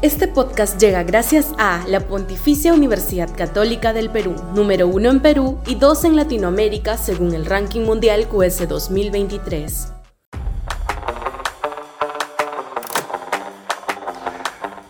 Este podcast llega gracias a la Pontificia Universidad Católica del Perú, número uno en Perú y dos en Latinoamérica según el ranking mundial QS 2023.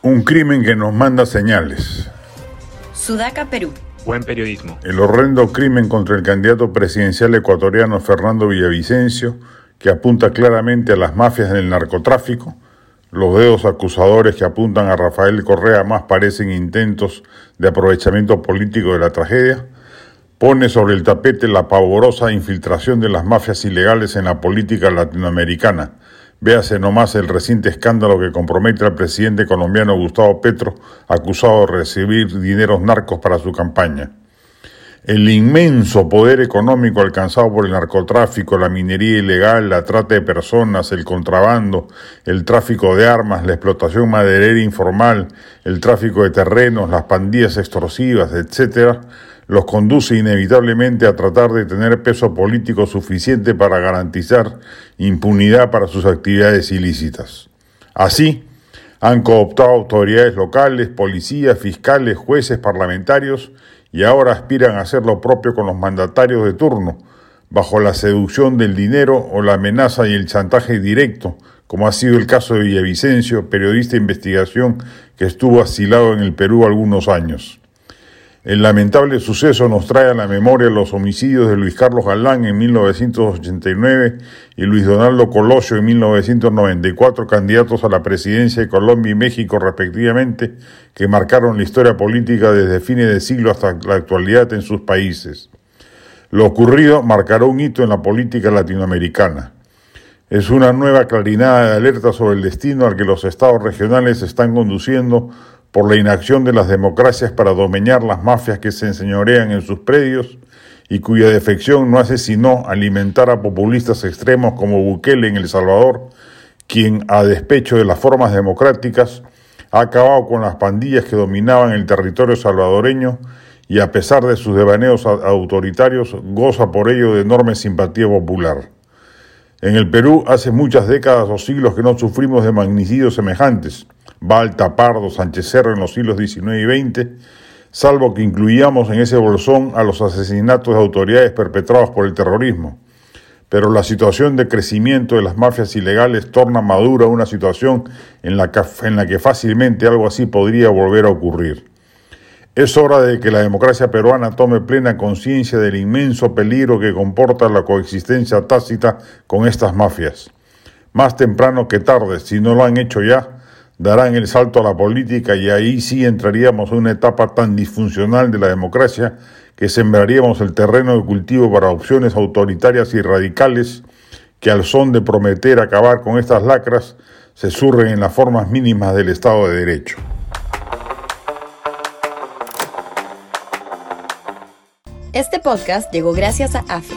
Un crimen que nos manda señales. Sudaca, Perú. Buen periodismo. El horrendo crimen contra el candidato presidencial ecuatoriano Fernando Villavicencio, que apunta claramente a las mafias del narcotráfico, los dedos acusadores que apuntan a Rafael Correa más parecen intentos de aprovechamiento político de la tragedia. Pone sobre el tapete la pavorosa infiltración de las mafias ilegales en la política latinoamericana. Véase nomás el reciente escándalo que compromete al presidente colombiano Gustavo Petro, acusado de recibir dineros narcos para su campaña. El inmenso poder económico alcanzado por el narcotráfico, la minería ilegal, la trata de personas, el contrabando, el tráfico de armas, la explotación maderera informal, el tráfico de terrenos, las pandillas extorsivas, etc., los conduce inevitablemente a tratar de tener peso político suficiente para garantizar impunidad para sus actividades ilícitas. Así, han cooptado autoridades locales, policías, fiscales, jueces, parlamentarios y ahora aspiran a hacer lo propio con los mandatarios de turno, bajo la seducción del dinero o la amenaza y el chantaje directo, como ha sido el caso de Villavicencio, periodista de investigación que estuvo asilado en el Perú algunos años. El lamentable suceso nos trae a la memoria los homicidios de Luis Carlos Galán en 1989 y Luis Donaldo Colosio en 1994, candidatos a la presidencia de Colombia y México respectivamente, que marcaron la historia política desde fines de siglo hasta la actualidad en sus países. Lo ocurrido marcará un hito en la política latinoamericana. Es una nueva clarinada de alerta sobre el destino al que los estados regionales están conduciendo por la inacción de las democracias para domeñar las mafias que se enseñorean en sus predios y cuya defección no hace sino alimentar a populistas extremos como Bukele en El Salvador, quien, a despecho de las formas democráticas, ha acabado con las pandillas que dominaban el territorio salvadoreño y a pesar de sus devaneos autoritarios goza por ello de enorme simpatía popular. En el Perú hace muchas décadas o siglos que no sufrimos de magnicidios semejantes, Balta, Pardo, Sánchez Cerro en los siglos XIX y XX, salvo que incluíamos en ese bolsón a los asesinatos de autoridades perpetrados por el terrorismo. Pero la situación de crecimiento de las mafias ilegales torna madura una situación en la que fácilmente algo así podría volver a ocurrir. Es hora de que la democracia peruana tome plena conciencia del inmenso peligro que comporta la coexistencia tácita con estas mafias. Más temprano que tarde, si no lo han hecho ya, darán el salto a la política y ahí sí entraríamos en una etapa tan disfuncional de la democracia que sembraríamos el terreno de cultivo para opciones autoritarias y radicales que al son de prometer acabar con estas lacras se surren en las formas mínimas del Estado de Derecho. Este podcast llegó gracias a AFE,